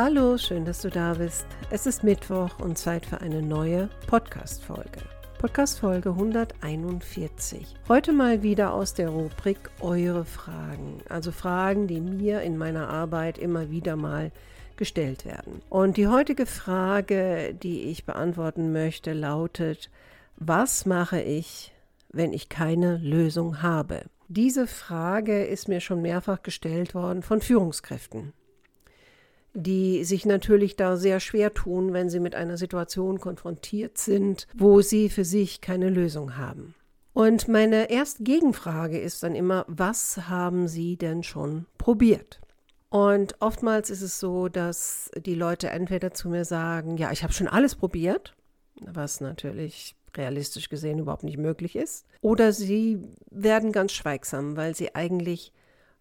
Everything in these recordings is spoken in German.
Hallo, schön, dass du da bist. Es ist Mittwoch und Zeit für eine neue Podcast-Folge. Podcast-Folge 141. Heute mal wieder aus der Rubrik Eure Fragen. Also Fragen, die mir in meiner Arbeit immer wieder mal gestellt werden. Und die heutige Frage, die ich beantworten möchte, lautet, was mache ich, wenn ich keine Lösung habe? Diese Frage ist mir schon mehrfach gestellt worden von Führungskräften die sich natürlich da sehr schwer tun, wenn sie mit einer Situation konfrontiert sind, wo sie für sich keine Lösung haben. Und meine erste Gegenfrage ist dann immer, was haben Sie denn schon probiert? Und oftmals ist es so, dass die Leute entweder zu mir sagen, ja, ich habe schon alles probiert, was natürlich realistisch gesehen überhaupt nicht möglich ist, oder sie werden ganz schweigsam, weil sie eigentlich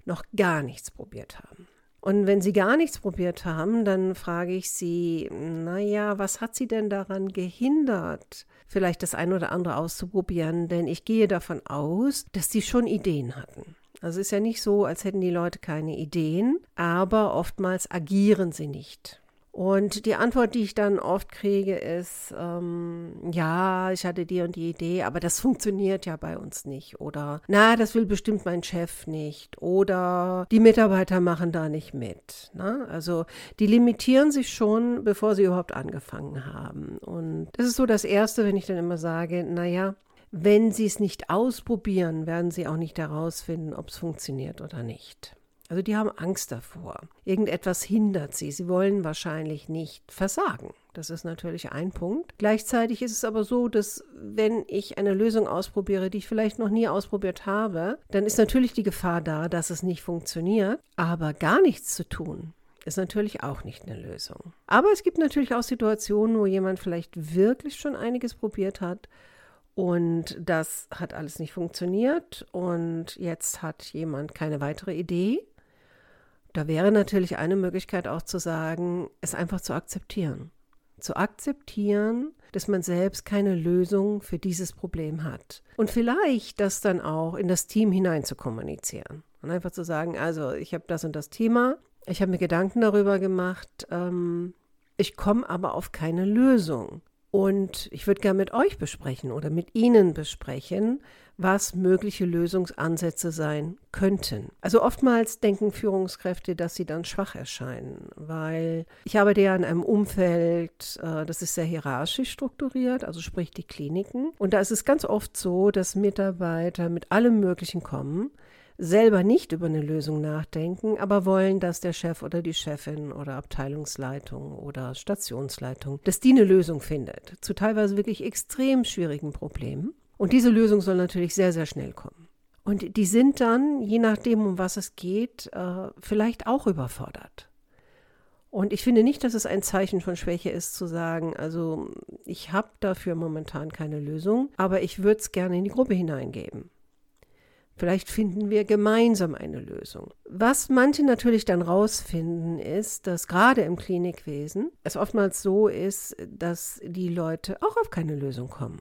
noch gar nichts probiert haben. Und wenn Sie gar nichts probiert haben, dann frage ich Sie, naja, was hat Sie denn daran gehindert, vielleicht das ein oder andere auszuprobieren? Denn ich gehe davon aus, dass Sie schon Ideen hatten. Also es ist ja nicht so, als hätten die Leute keine Ideen, aber oftmals agieren sie nicht. Und die Antwort, die ich dann oft kriege, ist, ähm, ja, ich hatte die und die Idee, aber das funktioniert ja bei uns nicht. Oder, na, das will bestimmt mein Chef nicht. Oder die Mitarbeiter machen da nicht mit. Ne? Also die limitieren sich schon, bevor sie überhaupt angefangen haben. Und das ist so das Erste, wenn ich dann immer sage, naja, wenn sie es nicht ausprobieren, werden sie auch nicht herausfinden, ob es funktioniert oder nicht. Also die haben Angst davor. Irgendetwas hindert sie. Sie wollen wahrscheinlich nicht versagen. Das ist natürlich ein Punkt. Gleichzeitig ist es aber so, dass wenn ich eine Lösung ausprobiere, die ich vielleicht noch nie ausprobiert habe, dann ist natürlich die Gefahr da, dass es nicht funktioniert. Aber gar nichts zu tun, ist natürlich auch nicht eine Lösung. Aber es gibt natürlich auch Situationen, wo jemand vielleicht wirklich schon einiges probiert hat und das hat alles nicht funktioniert und jetzt hat jemand keine weitere Idee da wäre natürlich eine Möglichkeit auch zu sagen, es einfach zu akzeptieren. Zu akzeptieren, dass man selbst keine Lösung für dieses Problem hat. Und vielleicht das dann auch in das Team hinein zu kommunizieren. Und einfach zu sagen, also ich habe das und das Thema, ich habe mir Gedanken darüber gemacht, ähm, ich komme aber auf keine Lösung. Und ich würde gerne mit euch besprechen oder mit Ihnen besprechen, was mögliche Lösungsansätze sein könnten. Also oftmals denken Führungskräfte, dass sie dann schwach erscheinen, weil ich arbeite ja in einem Umfeld, äh, das ist sehr hierarchisch strukturiert, also sprich die Kliniken. Und da ist es ganz oft so, dass Mitarbeiter mit allem Möglichen kommen, selber nicht über eine Lösung nachdenken, aber wollen, dass der Chef oder die Chefin oder Abteilungsleitung oder Stationsleitung, dass die eine Lösung findet, zu teilweise wirklich extrem schwierigen Problemen. Und diese Lösung soll natürlich sehr, sehr schnell kommen. Und die sind dann, je nachdem, um was es geht, äh, vielleicht auch überfordert. Und ich finde nicht, dass es ein Zeichen von Schwäche ist, zu sagen, also ich habe dafür momentan keine Lösung, aber ich würde es gerne in die Gruppe hineingeben. Vielleicht finden wir gemeinsam eine Lösung. Was manche natürlich dann rausfinden, ist, dass gerade im Klinikwesen es oftmals so ist, dass die Leute auch auf keine Lösung kommen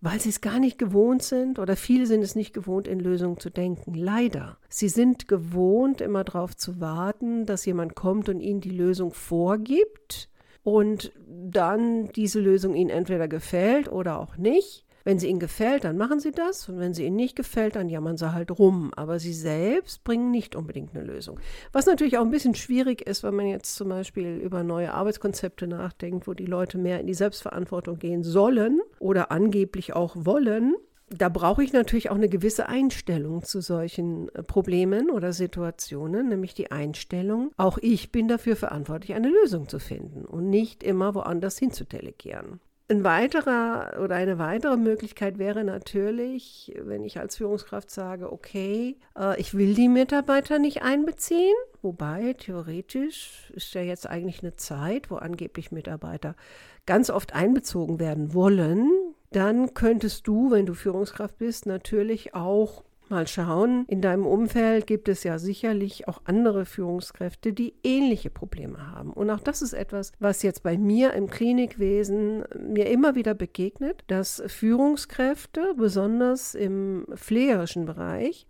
weil sie es gar nicht gewohnt sind oder viele sind es nicht gewohnt, in Lösungen zu denken. Leider. Sie sind gewohnt, immer darauf zu warten, dass jemand kommt und ihnen die Lösung vorgibt und dann diese Lösung ihnen entweder gefällt oder auch nicht. Wenn sie ihnen gefällt, dann machen sie das. Und wenn sie ihnen nicht gefällt, dann jammern sie halt rum. Aber sie selbst bringen nicht unbedingt eine Lösung. Was natürlich auch ein bisschen schwierig ist, wenn man jetzt zum Beispiel über neue Arbeitskonzepte nachdenkt, wo die Leute mehr in die Selbstverantwortung gehen sollen oder angeblich auch wollen. Da brauche ich natürlich auch eine gewisse Einstellung zu solchen äh, Problemen oder Situationen, nämlich die Einstellung, auch ich bin dafür verantwortlich, eine Lösung zu finden und nicht immer woanders hin zu delegieren. Ein weiterer oder eine weitere Möglichkeit wäre natürlich, wenn ich als Führungskraft sage, okay, äh, ich will die Mitarbeiter nicht einbeziehen, wobei theoretisch ist ja jetzt eigentlich eine Zeit, wo angeblich Mitarbeiter ganz oft einbezogen werden wollen, dann könntest du, wenn du Führungskraft bist, natürlich auch mal schauen. In deinem Umfeld gibt es ja sicherlich auch andere Führungskräfte, die ähnliche Probleme haben. Und auch das ist etwas, was jetzt bei mir im Klinikwesen mir immer wieder begegnet, dass Führungskräfte, besonders im pflegerischen Bereich,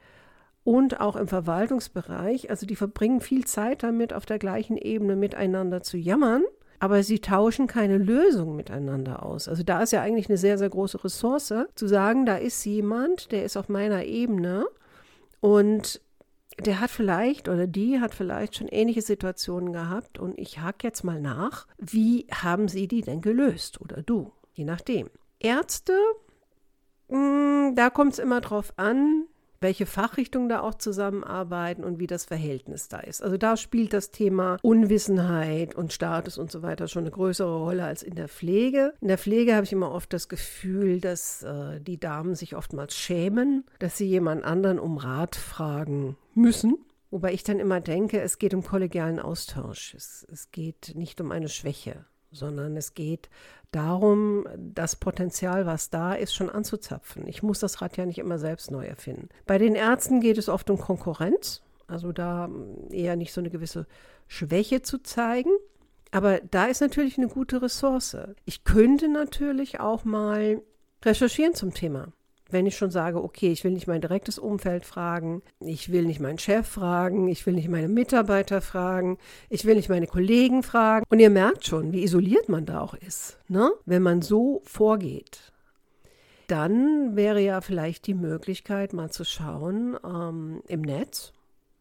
und auch im Verwaltungsbereich, also die verbringen viel Zeit damit, auf der gleichen Ebene miteinander zu jammern aber sie tauschen keine Lösung miteinander aus. Also da ist ja eigentlich eine sehr, sehr große Ressource, zu sagen, da ist jemand, der ist auf meiner Ebene und der hat vielleicht oder die hat vielleicht schon ähnliche Situationen gehabt und ich hake jetzt mal nach, wie haben sie die denn gelöst oder du, je nachdem. Ärzte, mh, hm, da kommt es immer drauf an, welche Fachrichtungen da auch zusammenarbeiten und wie das Verhältnis da ist. Also da spielt das Thema Unwissenheit und Status und so weiter schon eine größere Rolle als in der Pflege. In der Pflege habe ich immer oft das Gefühl, dass äh, die Damen sich oftmals schämen, dass sie jemand anderen um Rat fragen müssen. Wobei ich dann immer denke, es geht um kollegialen Austausch. Es, es geht nicht um eine Schwäche sondern es geht darum, das Potenzial, was da ist, schon anzuzapfen. Ich muss das Rad ja nicht immer selbst neu erfinden. Bei den Ärzten geht es oft um Konkurrenz, also da eher nicht so eine gewisse Schwäche zu zeigen. Aber da ist natürlich eine gute Ressource. Ich könnte natürlich auch mal recherchieren zum Thema wenn ich schon sage, okay, ich will nicht mein direktes Umfeld fragen, ich will nicht meinen Chef fragen, ich will nicht meine Mitarbeiter fragen, ich will nicht meine Kollegen fragen. Und ihr merkt schon, wie isoliert man da auch ist, ne? wenn man so vorgeht. Dann wäre ja vielleicht die Möglichkeit, mal zu schauen ähm, im Netz.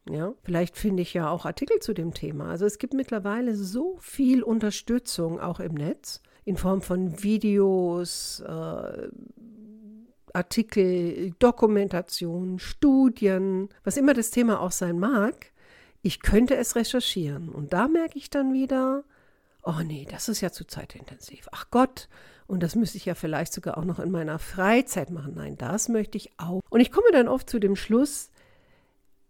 Ja, vielleicht finde ich ja auch Artikel zu dem Thema. Also es gibt mittlerweile so viel Unterstützung auch im Netz in Form von Videos, äh, Artikel, Dokumentation, Studien, was immer das Thema auch sein mag, ich könnte es recherchieren. Und da merke ich dann wieder, oh nee, das ist ja zu zeitintensiv. Ach Gott, und das müsste ich ja vielleicht sogar auch noch in meiner Freizeit machen. Nein, das möchte ich auch. Und ich komme dann oft zu dem Schluss,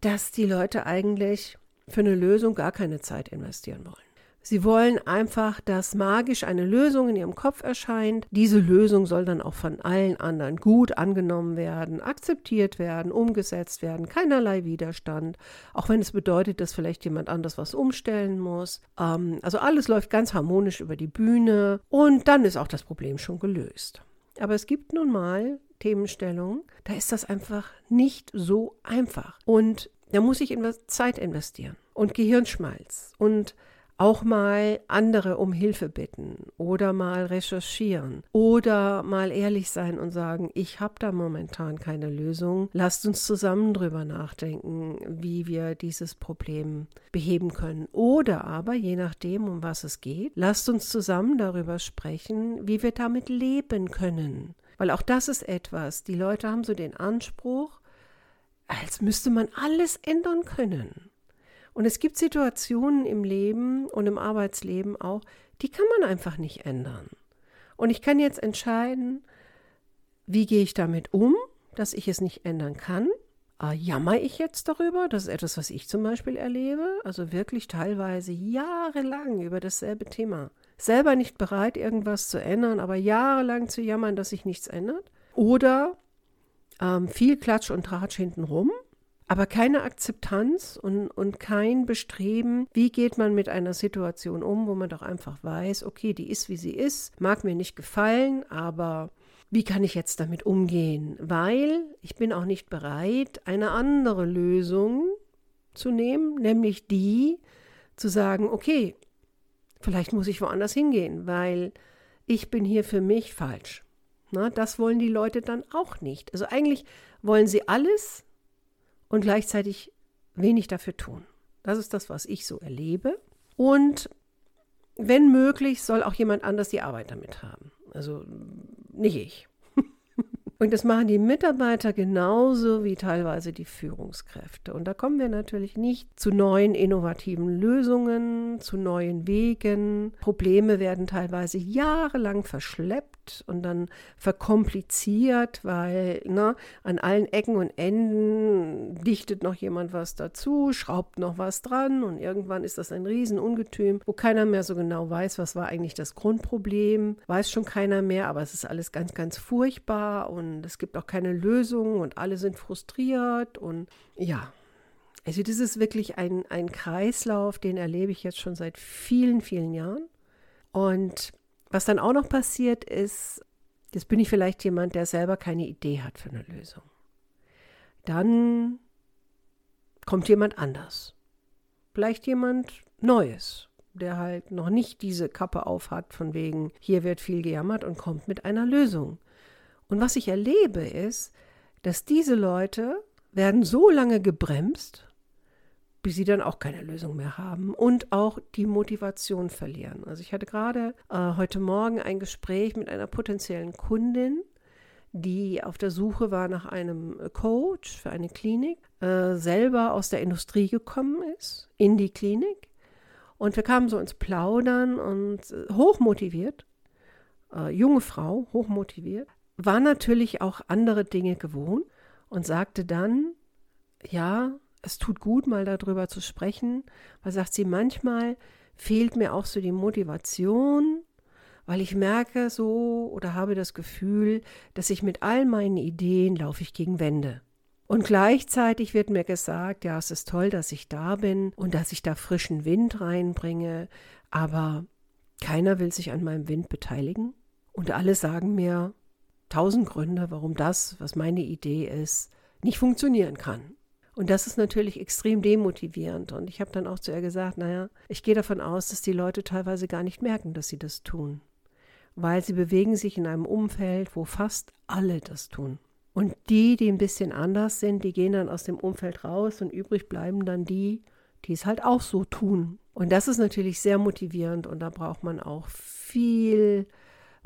dass die Leute eigentlich für eine Lösung gar keine Zeit investieren wollen. Sie wollen einfach, dass magisch eine Lösung in ihrem Kopf erscheint. Diese Lösung soll dann auch von allen anderen gut angenommen werden, akzeptiert werden, umgesetzt werden, keinerlei Widerstand, auch wenn es bedeutet, dass vielleicht jemand anders was umstellen muss. Ähm, also alles läuft ganz harmonisch über die Bühne und dann ist auch das Problem schon gelöst. Aber es gibt nun mal Themenstellungen, da ist das einfach nicht so einfach. Und da muss ich Zeit investieren und Gehirnschmalz und auch mal andere um Hilfe bitten oder mal recherchieren oder mal ehrlich sein und sagen, ich habe da momentan keine Lösung. Lasst uns zusammen drüber nachdenken, wie wir dieses Problem beheben können. Oder aber, je nachdem, um was es geht, lasst uns zusammen darüber sprechen, wie wir damit leben können. Weil auch das ist etwas, die Leute haben so den Anspruch, als müsste man alles ändern können. Und es gibt Situationen im Leben und im Arbeitsleben auch, die kann man einfach nicht ändern. Und ich kann jetzt entscheiden, wie gehe ich damit um, dass ich es nicht ändern kann. Äh, jammer ich jetzt darüber? Das ist etwas, was ich zum Beispiel erlebe. Also wirklich teilweise jahrelang über dasselbe Thema. Selber nicht bereit, irgendwas zu ändern, aber jahrelang zu jammern, dass sich nichts ändert. Oder ähm, viel Klatsch und Tratsch hintenrum aber keine Akzeptanz und, und kein Bestreben, wie geht man mit einer Situation um, wo man doch einfach weiß, okay, die ist, wie sie ist, mag mir nicht gefallen, aber wie kann ich jetzt damit umgehen? Weil ich bin auch nicht bereit, eine andere Lösung zu nehmen, nämlich die zu sagen, okay, vielleicht muss ich woanders hingehen, weil ich bin hier für mich falsch. Na, das wollen die Leute dann auch nicht. Also eigentlich wollen sie alles, und gleichzeitig wenig dafür tun. Das ist das, was ich so erlebe. Und wenn möglich, soll auch jemand anders die Arbeit damit haben. Also nicht ich. Und das machen die Mitarbeiter genauso wie teilweise die Führungskräfte. Und da kommen wir natürlich nicht zu neuen innovativen Lösungen, zu neuen Wegen. Probleme werden teilweise jahrelang verschleppt und dann verkompliziert, weil ne, an allen Ecken und Enden dichtet noch jemand was dazu, schraubt noch was dran und irgendwann ist das ein Riesenungetüm, wo keiner mehr so genau weiß, was war eigentlich das Grundproblem, weiß schon keiner mehr, aber es ist alles ganz, ganz furchtbar und und es gibt auch keine Lösung und alle sind frustriert und ja. Also das ist wirklich ein, ein Kreislauf, den erlebe ich jetzt schon seit vielen, vielen Jahren. Und was dann auch noch passiert ist, jetzt bin ich vielleicht jemand, der selber keine Idee hat für eine Lösung. Dann kommt jemand anders. Vielleicht jemand Neues, der halt noch nicht diese Kappe auf hat, von wegen, hier wird viel gejammert und kommt mit einer Lösung. Und was ich erlebe ist, dass diese Leute werden so lange gebremst, bis sie dann auch keine Lösung mehr haben und auch die Motivation verlieren. Also ich hatte gerade äh, heute Morgen ein Gespräch mit einer potenziellen Kundin, die auf der Suche war nach einem Coach für eine Klinik, äh, selber aus der Industrie gekommen ist, in die Klinik. Und wir kamen so ins Plaudern und äh, hochmotiviert, äh, junge Frau, hochmotiviert, war natürlich auch andere Dinge gewohnt und sagte dann, ja, es tut gut, mal darüber zu sprechen, weil sagt sie, manchmal fehlt mir auch so die Motivation, weil ich merke so oder habe das Gefühl, dass ich mit all meinen Ideen laufe ich gegen Wände. Und gleichzeitig wird mir gesagt, ja, es ist toll, dass ich da bin und dass ich da frischen Wind reinbringe, aber keiner will sich an meinem Wind beteiligen. Und alle sagen mir, tausend Gründe, warum das, was meine Idee ist, nicht funktionieren kann. Und das ist natürlich extrem demotivierend. Und ich habe dann auch zu ihr gesagt, naja, ich gehe davon aus, dass die Leute teilweise gar nicht merken, dass sie das tun. Weil sie bewegen sich in einem Umfeld, wo fast alle das tun. Und die, die ein bisschen anders sind, die gehen dann aus dem Umfeld raus und übrig bleiben dann die, die es halt auch so tun. Und das ist natürlich sehr motivierend und da braucht man auch viel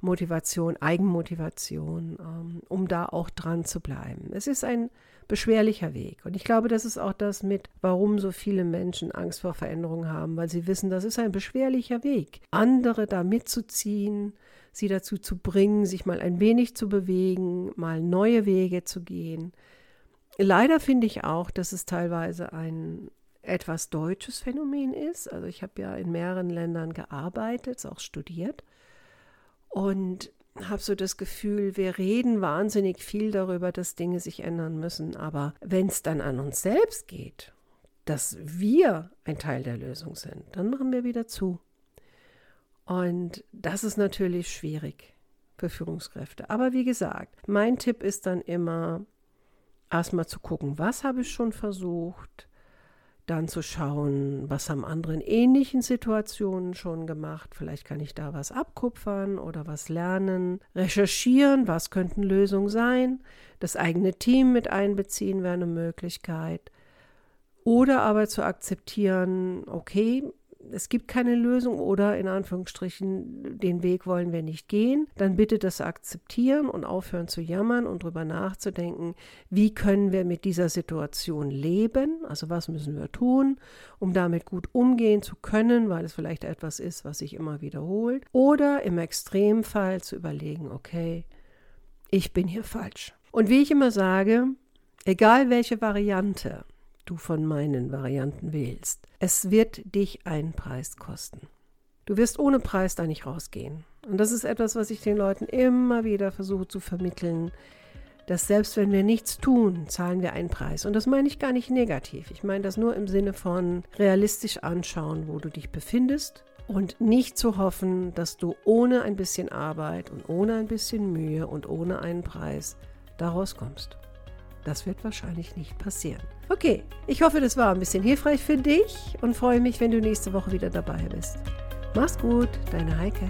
Motivation, Eigenmotivation, ähm, um da auch dran zu bleiben. Es ist ein beschwerlicher Weg. Und ich glaube, das ist auch das mit, warum so viele Menschen Angst vor Veränderungen haben, weil sie wissen, das ist ein beschwerlicher Weg. Andere da mitzuziehen, sie dazu zu bringen, sich mal ein wenig zu bewegen, mal neue Wege zu gehen. Leider finde ich auch, dass es teilweise ein etwas deutsches Phänomen ist. Also ich habe ja in mehreren Ländern gearbeitet, auch studiert und habe so das Gefühl, wir reden wahnsinnig viel darüber, dass Dinge sich ändern müssen. Aber wenn es dann an uns selbst geht, dass wir ein Teil der Lösung sind, dann machen wir wieder zu. Und das ist natürlich schwierig für Führungskräfte. Aber wie gesagt, mein Tipp ist dann immer, erstmal zu gucken, was habe ich schon versucht, dann zu schauen, was haben andere in ähnlichen Situationen schon gemacht. Vielleicht kann ich da was abkupfern oder was lernen. Recherchieren, was könnten Lösungen sein. Das eigene Team mit einbeziehen wäre eine Möglichkeit. Oder aber zu akzeptieren, okay, es gibt keine Lösung oder in Anführungsstrichen, den Weg wollen wir nicht gehen, dann bitte das akzeptieren und aufhören zu jammern und darüber nachzudenken, wie können wir mit dieser Situation leben, also was müssen wir tun, um damit gut umgehen zu können, weil es vielleicht etwas ist, was sich immer wiederholt. Oder im Extremfall zu überlegen, okay, ich bin hier falsch. Und wie ich immer sage, egal welche Variante, du von meinen Varianten wählst. Es wird dich einen Preis kosten. Du wirst ohne Preis da nicht rausgehen. Und das ist etwas, was ich den Leuten immer wieder versuche zu vermitteln, dass selbst wenn wir nichts tun, zahlen wir einen Preis. Und das meine ich gar nicht negativ. Ich meine das nur im Sinne von realistisch anschauen, wo du dich befindest und nicht zu hoffen, dass du ohne ein bisschen Arbeit und ohne ein bisschen Mühe und ohne einen Preis daraus kommst. Das wird wahrscheinlich nicht passieren. Okay, ich hoffe, das war ein bisschen hilfreich für dich und freue mich, wenn du nächste Woche wieder dabei bist. Mach's gut, deine Heike.